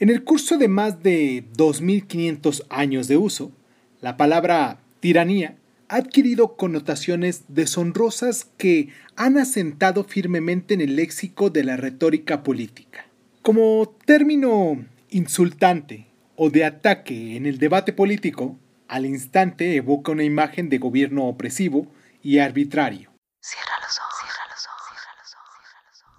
En el curso de más de 2.500 años de uso, la palabra tiranía ha adquirido connotaciones deshonrosas que han asentado firmemente en el léxico de la retórica política. Como término insultante o de ataque en el debate político, al instante evoca una imagen de gobierno opresivo y arbitrario. Cierra los ojos, cierra los ojos, cierra los ojos, cierra los ojos.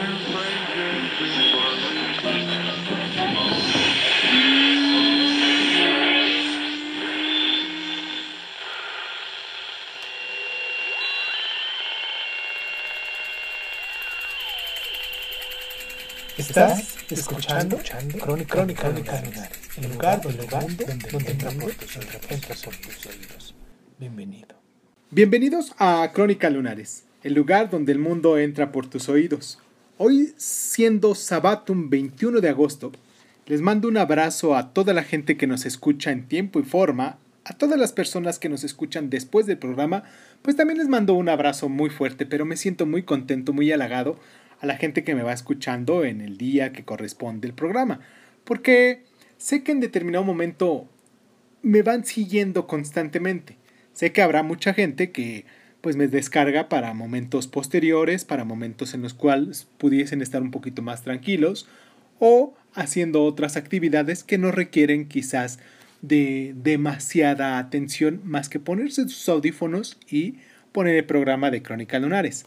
Estás escuchando, Crónica, Crónica, el lugar, donde, donde, donde entra por tus, tus oídos. Bienvenido. Bienvenidos a Crónica Lunares, el lugar donde el mundo entra por tus oídos. Hoy, siendo Sabatum 21 de agosto, les mando un abrazo a toda la gente que nos escucha en tiempo y forma, a todas las personas que nos escuchan después del programa, pues también les mando un abrazo muy fuerte, pero me siento muy contento, muy halagado a la gente que me va escuchando en el día que corresponde el programa, porque sé que en determinado momento me van siguiendo constantemente. Sé que habrá mucha gente que pues me descarga para momentos posteriores, para momentos en los cuales pudiesen estar un poquito más tranquilos o haciendo otras actividades que no requieren quizás de demasiada atención más que ponerse sus audífonos y poner el programa de Crónica Lunares.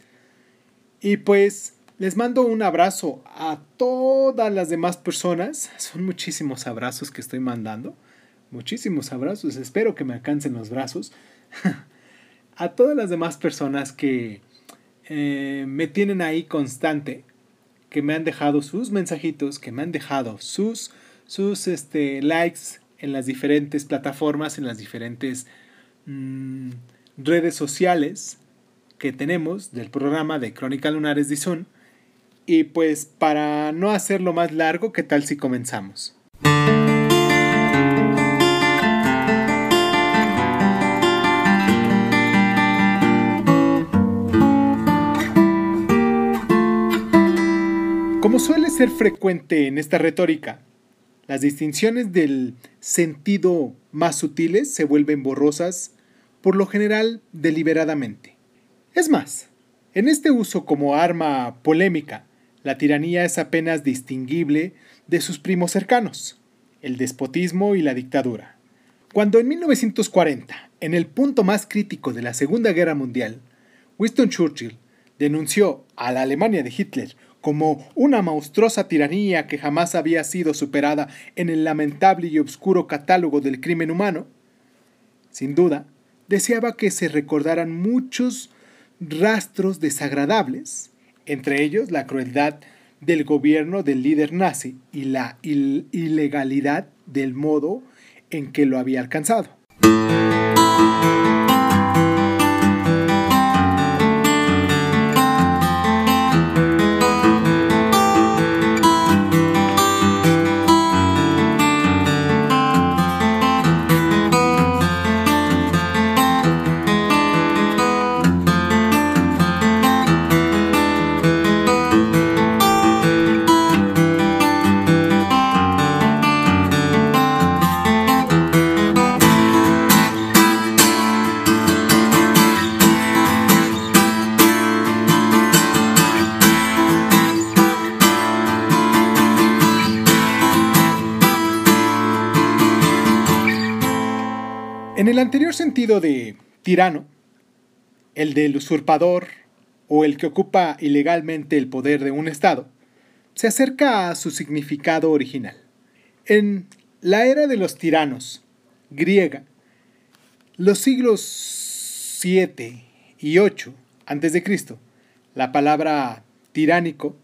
Y pues les mando un abrazo a todas las demás personas. Son muchísimos abrazos que estoy mandando. Muchísimos abrazos. Espero que me alcancen los brazos. a todas las demás personas que eh, me tienen ahí constante. Que me han dejado sus mensajitos. Que me han dejado sus, sus este, likes en las diferentes plataformas. En las diferentes mm, redes sociales que tenemos del programa de Crónica Lunares de y pues para no hacerlo más largo, ¿qué tal si comenzamos? Como suele ser frecuente en esta retórica, las distinciones del sentido más sutiles se vuelven borrosas, por lo general deliberadamente. Es más, en este uso como arma polémica, la tiranía es apenas distinguible de sus primos cercanos, el despotismo y la dictadura. Cuando en 1940, en el punto más crítico de la Segunda Guerra Mundial, Winston Churchill denunció a la Alemania de Hitler como una monstruosa tiranía que jamás había sido superada en el lamentable y oscuro catálogo del crimen humano, sin duda, deseaba que se recordaran muchos rastros desagradables entre ellos la crueldad del gobierno del líder nazi y la ilegalidad del modo en que lo había alcanzado. En el anterior sentido de tirano, el del usurpador o el que ocupa ilegalmente el poder de un Estado, se acerca a su significado original. En la era de los tiranos, griega, los siglos 7 y 8 a.C., la palabra tiránico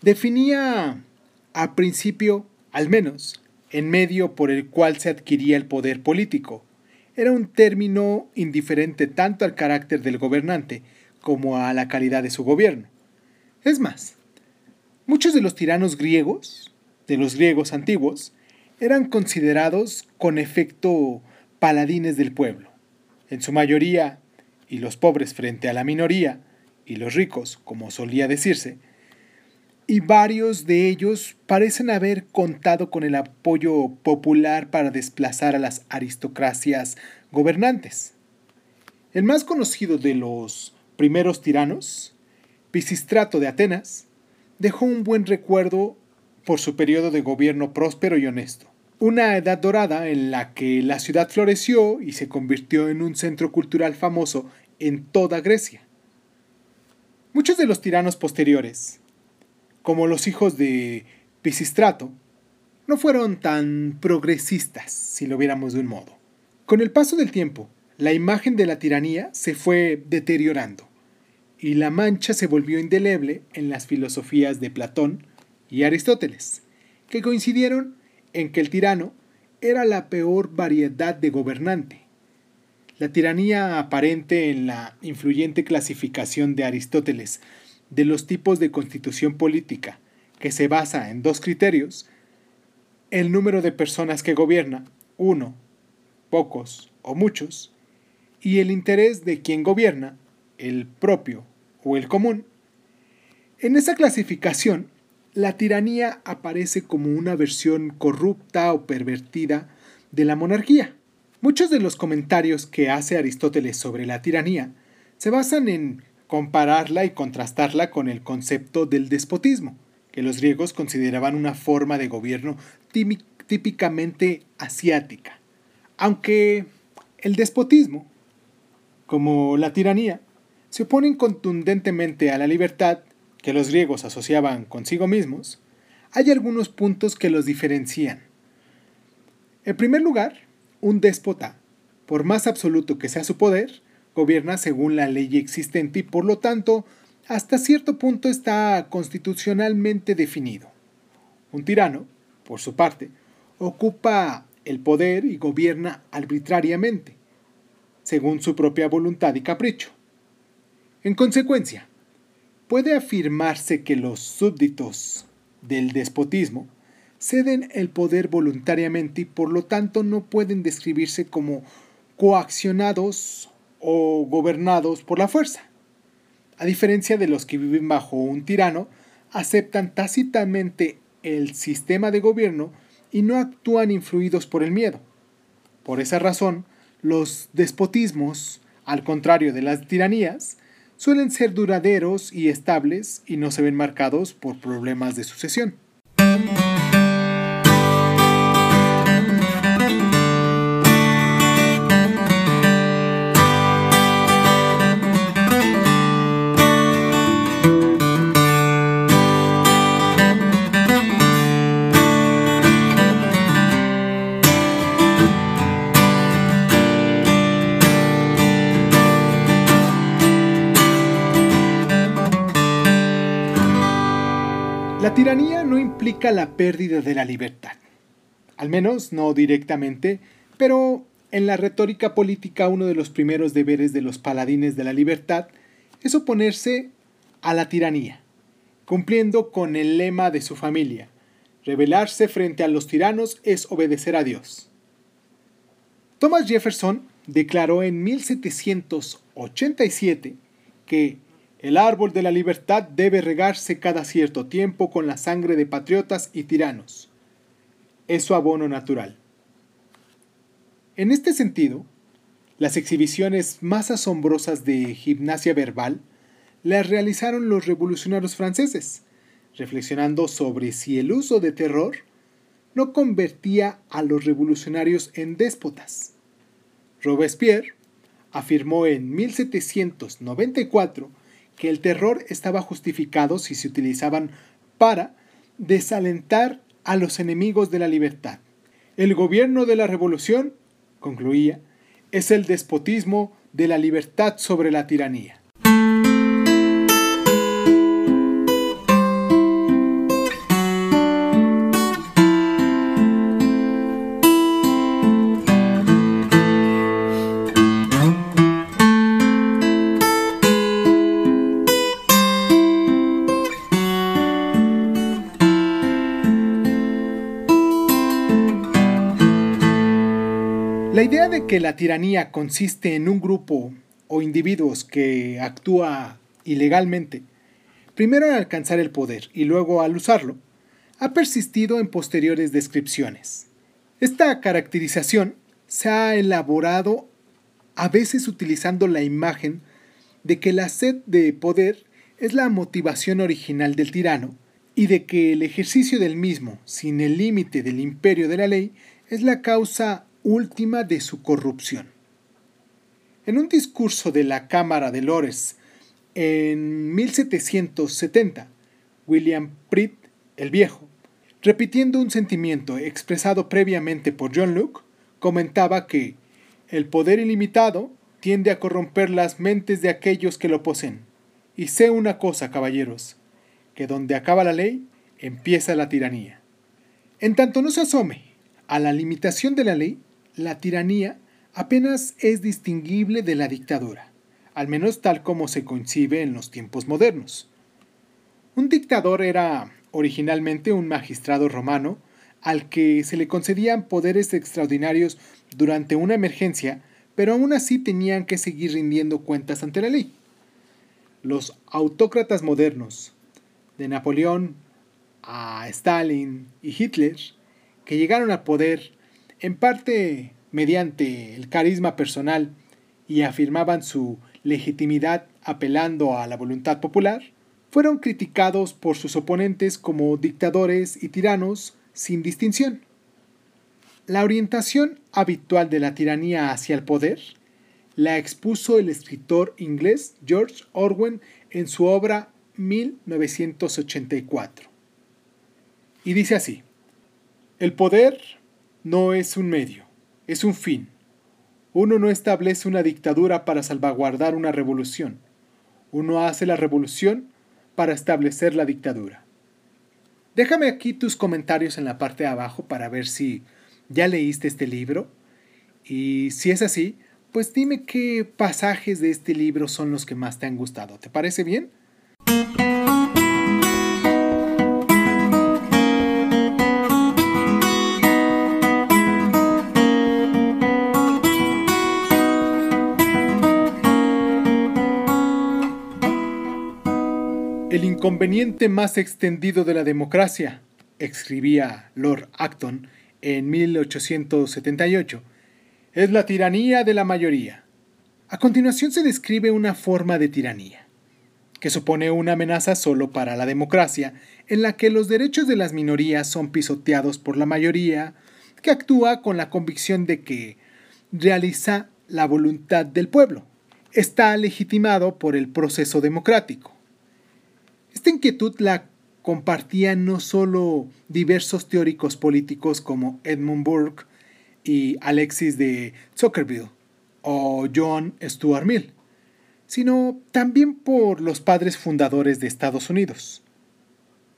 definía a principio, al menos, en medio por el cual se adquiría el poder político, era un término indiferente tanto al carácter del gobernante como a la calidad de su gobierno. Es más, muchos de los tiranos griegos de los griegos antiguos, eran considerados con efecto paladines del pueblo. En su mayoría, y los pobres frente a la minoría, y los ricos, como solía decirse, y varios de ellos parecen haber contado con el apoyo popular para desplazar a las aristocracias gobernantes. El más conocido de los primeros tiranos, Pisistrato de Atenas, dejó un buen recuerdo por su periodo de gobierno próspero y honesto. Una edad dorada en la que la ciudad floreció y se convirtió en un centro cultural famoso en toda Grecia. Muchos de los tiranos posteriores, como los hijos de Pisistrato, no fueron tan progresistas, si lo viéramos de un modo. Con el paso del tiempo, la imagen de la tiranía se fue deteriorando y la mancha se volvió indeleble en las filosofías de Platón y Aristóteles, que coincidieron en que el tirano era la peor variedad de gobernante. La tiranía aparente en la influyente clasificación de Aristóteles de los tipos de constitución política, que se basa en dos criterios, el número de personas que gobierna, uno, pocos o muchos, y el interés de quien gobierna, el propio o el común. En esa clasificación, la tiranía aparece como una versión corrupta o pervertida de la monarquía. Muchos de los comentarios que hace Aristóteles sobre la tiranía se basan en compararla y contrastarla con el concepto del despotismo, que los griegos consideraban una forma de gobierno típicamente asiática. Aunque el despotismo como la tiranía, se oponen contundentemente a la libertad que los griegos asociaban consigo mismos, hay algunos puntos que los diferencian. En primer lugar, un déspota, por más absoluto que sea su poder, gobierna según la ley existente y por lo tanto, hasta cierto punto está constitucionalmente definido. Un tirano, por su parte, ocupa el poder y gobierna arbitrariamente, según su propia voluntad y capricho. En consecuencia, puede afirmarse que los súbditos del despotismo ceden el poder voluntariamente y por lo tanto no pueden describirse como coaccionados o gobernados por la fuerza. A diferencia de los que viven bajo un tirano, aceptan tácitamente el sistema de gobierno y no actúan influidos por el miedo. Por esa razón, los despotismos, al contrario de las tiranías, suelen ser duraderos y estables y no se ven marcados por problemas de sucesión. La pérdida de la libertad, al menos no directamente, pero en la retórica política uno de los primeros deberes de los paladines de la libertad es oponerse a la tiranía, cumpliendo con el lema de su familia, rebelarse frente a los tiranos es obedecer a Dios. Thomas Jefferson declaró en 1787 que el árbol de la libertad debe regarse cada cierto tiempo con la sangre de patriotas y tiranos. Es su abono natural. En este sentido, las exhibiciones más asombrosas de gimnasia verbal las realizaron los revolucionarios franceses, reflexionando sobre si el uso de terror no convertía a los revolucionarios en déspotas. Robespierre afirmó en 1794 que el terror estaba justificado si se utilizaban para desalentar a los enemigos de la libertad. El gobierno de la revolución, concluía, es el despotismo de la libertad sobre la tiranía. La idea de que la tiranía consiste en un grupo o individuos que actúa ilegalmente, primero al alcanzar el poder y luego al usarlo, ha persistido en posteriores descripciones. Esta caracterización se ha elaborado a veces utilizando la imagen de que la sed de poder es la motivación original del tirano y de que el ejercicio del mismo, sin el límite del imperio de la ley, es la causa última de su corrupción. En un discurso de la Cámara de Lores en 1770, William Pritt el Viejo, repitiendo un sentimiento expresado previamente por John Locke, comentaba que el poder ilimitado tiende a corromper las mentes de aquellos que lo poseen. Y sé una cosa, caballeros, que donde acaba la ley, empieza la tiranía. En tanto no se asome a la limitación de la ley, la tiranía apenas es distinguible de la dictadura, al menos tal como se concibe en los tiempos modernos. Un dictador era originalmente un magistrado romano al que se le concedían poderes extraordinarios durante una emergencia, pero aún así tenían que seguir rindiendo cuentas ante la ley. Los autócratas modernos, de Napoleón a Stalin y Hitler, que llegaron al poder en parte mediante el carisma personal y afirmaban su legitimidad apelando a la voluntad popular, fueron criticados por sus oponentes como dictadores y tiranos sin distinción. La orientación habitual de la tiranía hacia el poder la expuso el escritor inglés George Orwell en su obra 1984. Y dice así, el poder no es un medio, es un fin. Uno no establece una dictadura para salvaguardar una revolución. Uno hace la revolución para establecer la dictadura. Déjame aquí tus comentarios en la parte de abajo para ver si ya leíste este libro. Y si es así, pues dime qué pasajes de este libro son los que más te han gustado. ¿Te parece bien? El inconveniente más extendido de la democracia, escribía Lord Acton en 1878, es la tiranía de la mayoría. A continuación se describe una forma de tiranía, que supone una amenaza solo para la democracia, en la que los derechos de las minorías son pisoteados por la mayoría, que actúa con la convicción de que realiza la voluntad del pueblo. Está legitimado por el proceso democrático. Esta inquietud la compartían no solo diversos teóricos políticos como Edmund Burke y Alexis de Zuckerville o John Stuart Mill, sino también por los padres fundadores de Estados Unidos.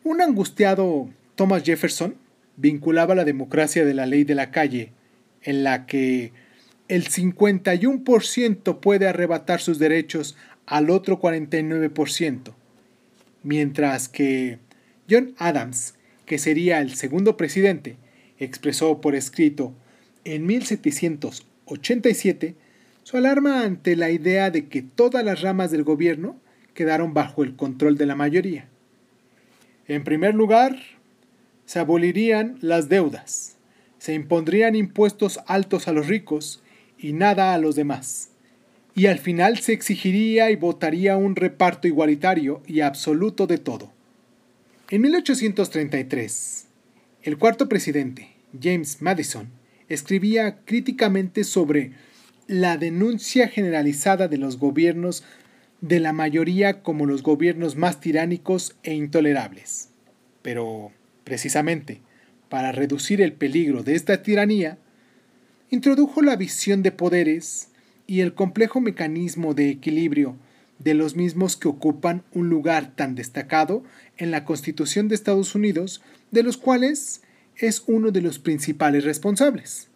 Un angustiado Thomas Jefferson vinculaba la democracia de la ley de la calle, en la que el 51% puede arrebatar sus derechos al otro 49%, mientras que John Adams, que sería el segundo presidente, expresó por escrito en 1787 su alarma ante la idea de que todas las ramas del gobierno quedaron bajo el control de la mayoría. En primer lugar, se abolirían las deudas, se impondrían impuestos altos a los ricos y nada a los demás y al final se exigiría y votaría un reparto igualitario y absoluto de todo. En 1833, el cuarto presidente, James Madison, escribía críticamente sobre la denuncia generalizada de los gobiernos de la mayoría como los gobiernos más tiránicos e intolerables. Pero, precisamente, para reducir el peligro de esta tiranía, introdujo la visión de poderes y el complejo mecanismo de equilibrio de los mismos que ocupan un lugar tan destacado en la Constitución de Estados Unidos, de los cuales es uno de los principales responsables.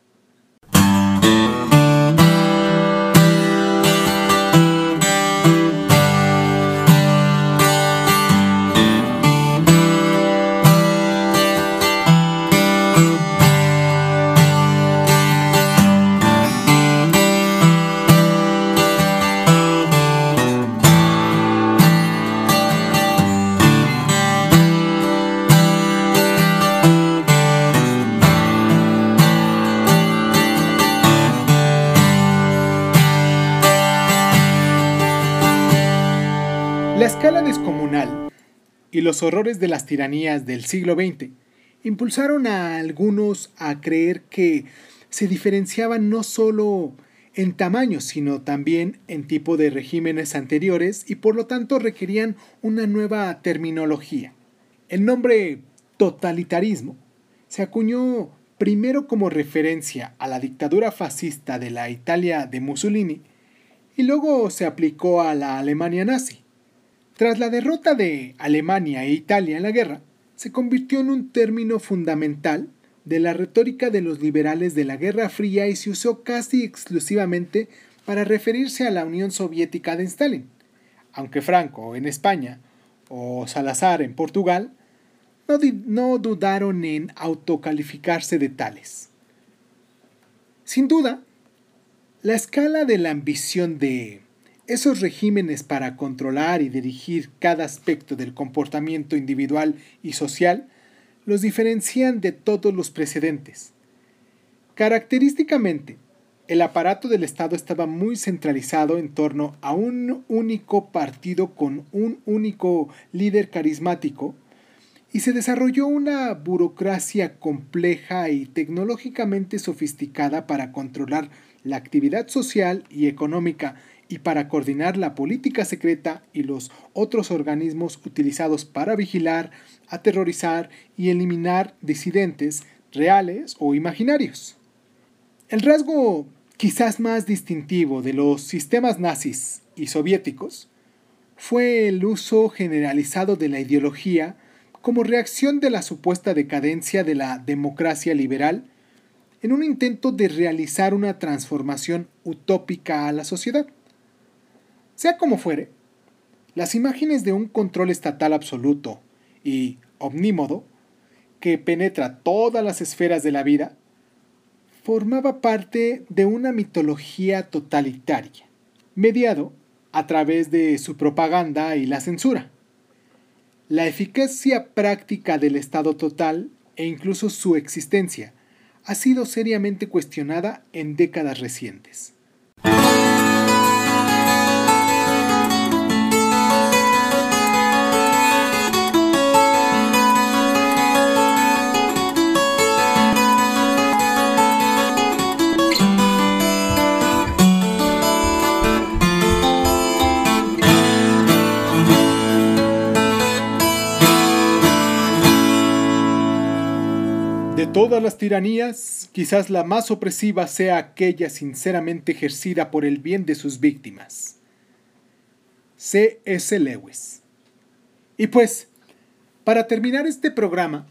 Los horrores de las tiranías del siglo XX impulsaron a algunos a creer que se diferenciaban no solo en tamaño, sino también en tipo de regímenes anteriores y por lo tanto requerían una nueva terminología. El nombre totalitarismo se acuñó primero como referencia a la dictadura fascista de la Italia de Mussolini y luego se aplicó a la Alemania nazi. Tras la derrota de Alemania e Italia en la guerra, se convirtió en un término fundamental de la retórica de los liberales de la Guerra Fría y se usó casi exclusivamente para referirse a la Unión Soviética de Stalin, aunque Franco en España o Salazar en Portugal no, dudaron en autocalificarse de tales. Sin duda, la escala de la ambición de esos regímenes para controlar y dirigir cada aspecto del comportamiento individual y social los diferencian de todos los precedentes. Característicamente, el aparato del Estado estaba muy centralizado en torno a un único partido con un único líder carismático y se desarrolló una burocracia compleja y tecnológicamente sofisticada para controlar la actividad social y económica y para coordinar la política secreta y los otros organismos utilizados para vigilar, aterrorizar y eliminar disidentes reales o imaginarios. El rasgo quizás más distintivo de los sistemas nazis y soviéticos fue el uso generalizado de la ideología como reacción de la supuesta decadencia de la democracia liberal en un intento de realizar una transformación utópica a la sociedad. Sea como fuere, las imágenes de un control estatal absoluto y omnímodo que penetra todas las esferas de la vida formaba parte de una mitología totalitaria, mediado a través de su propaganda y la censura. La eficacia práctica del Estado total e incluso su existencia ha sido seriamente cuestionada en décadas recientes. Todas las tiranías, quizás la más opresiva sea aquella sinceramente ejercida por el bien de sus víctimas. C. S. Lewis. Y pues, para terminar este programa,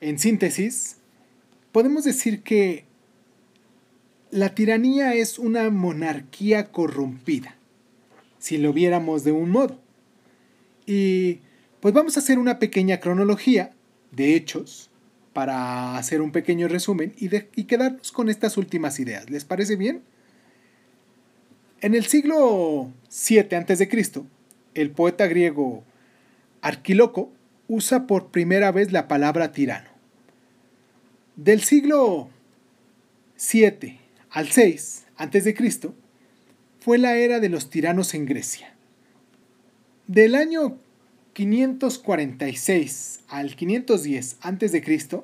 en síntesis, podemos decir que la tiranía es una monarquía corrompida, si lo viéramos de un modo. Y pues vamos a hacer una pequeña cronología de hechos para hacer un pequeño resumen y, quedarnos con estas últimas ideas. ¿Les parece bien? En el siglo VII a.C., el poeta griego Arquiloco usa por primera vez la palabra tirano. Del siglo VII al VI a.C., fue la era de los tiranos en Grecia. Del año 546 al 510 a.C.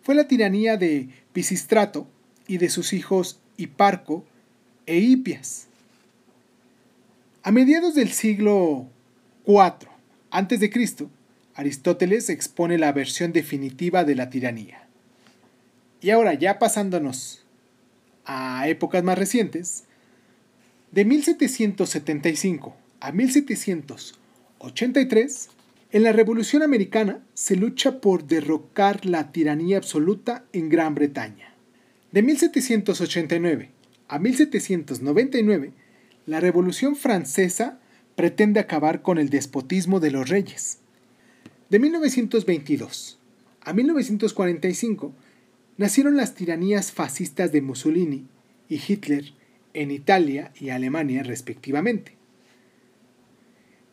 fue la tiranía de Pisistrato y de sus hijos Hiparco e Hipias. A mediados del siglo IV a.C., Aristóteles expone la versión definitiva de la tiranía. Y ahora, ya pasándonos a épocas más recientes, de 1775 a 1780, 83, en la Revolución Americana se lucha por derrocar la tiranía absoluta en Gran Bretaña. De 1789 a 1799, la Revolución Francesa pretende acabar con el despotismo de los reyes. De 1922 a 1945 nacieron las tiranías fascistas de Mussolini y Hitler en Italia y Alemania respectivamente.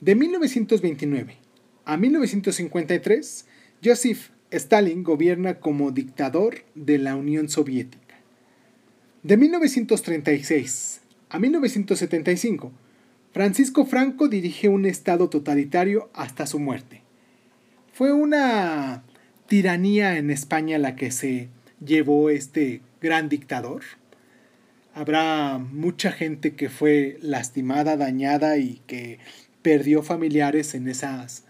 De 1929 a 1953, Joseph Stalin gobierna como dictador de la Unión Soviética. De 1936 a 1975, Francisco Franco dirige un Estado totalitario hasta su muerte, fue una tiranía en España la que se llevó este gran dictador. Habrá mucha gente que fue lastimada, dañada y que perdió familiares en esas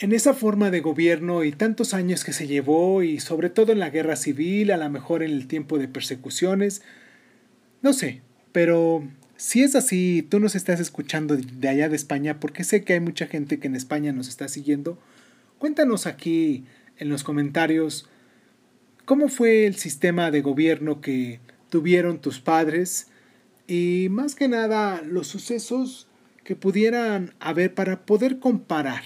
en esa forma de gobierno y tantos años que se llevó y sobre todo en la guerra civil, a lo mejor en el tiempo de persecuciones, no sé, pero si es así, tú nos estás escuchando de allá de España, porque sé que hay mucha gente que en España nos está siguiendo, cuéntanos aquí en los comentarios cómo fue el sistema de gobierno que tuvieron tus padres y más que nada los sucesos que pudieran haber para poder comparar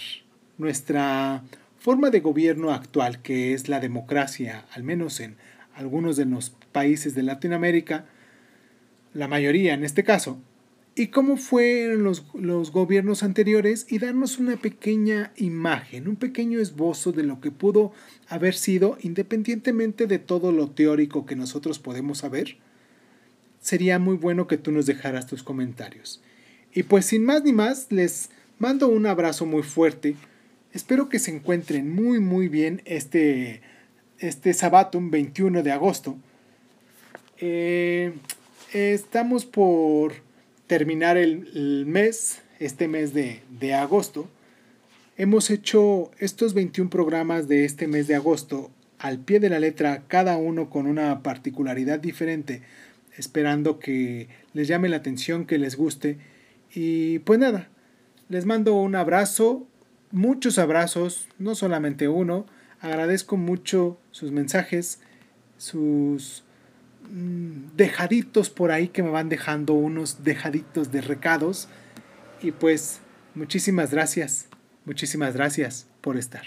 nuestra forma de gobierno actual, que es la democracia, al menos en algunos de los países de Latinoamérica, la mayoría en este caso, y cómo fueron los, los, gobiernos anteriores y darnos una pequeña imagen, un pequeño esbozo de lo que pudo haber sido independientemente de todo lo teórico que nosotros podemos saber. Sería muy bueno que tú nos dejaras tus comentarios. Y pues sin más ni más, les mando un abrazo muy fuerte Espero que se encuentren muy muy bien este, este un 21 de agosto. Eh, estamos por terminar el, mes, este mes de, de, agosto. Hemos hecho estos 21 programas de este mes de agosto al pie de la letra, cada uno con una particularidad diferente, esperando que les llame la atención, que les guste. Y pues nada, les mando un abrazo, muchos abrazos, no solamente uno. Agradezco mucho sus mensajes, sus mm, dejaditos por ahí que me van dejando unos dejaditos de recados. Y pues muchísimas gracias, muchísimas gracias por estar.